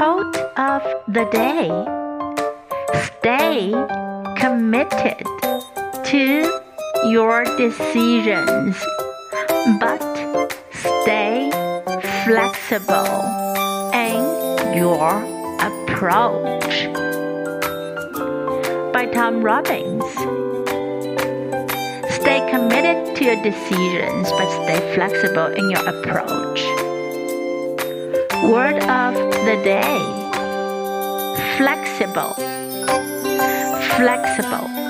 Quote of the day Stay committed to your decisions, but stay flexible in your approach. By Tony Robbins. Stay committed to your decisions, but stay flexible in your approach. Word of the day flexible. Flexible.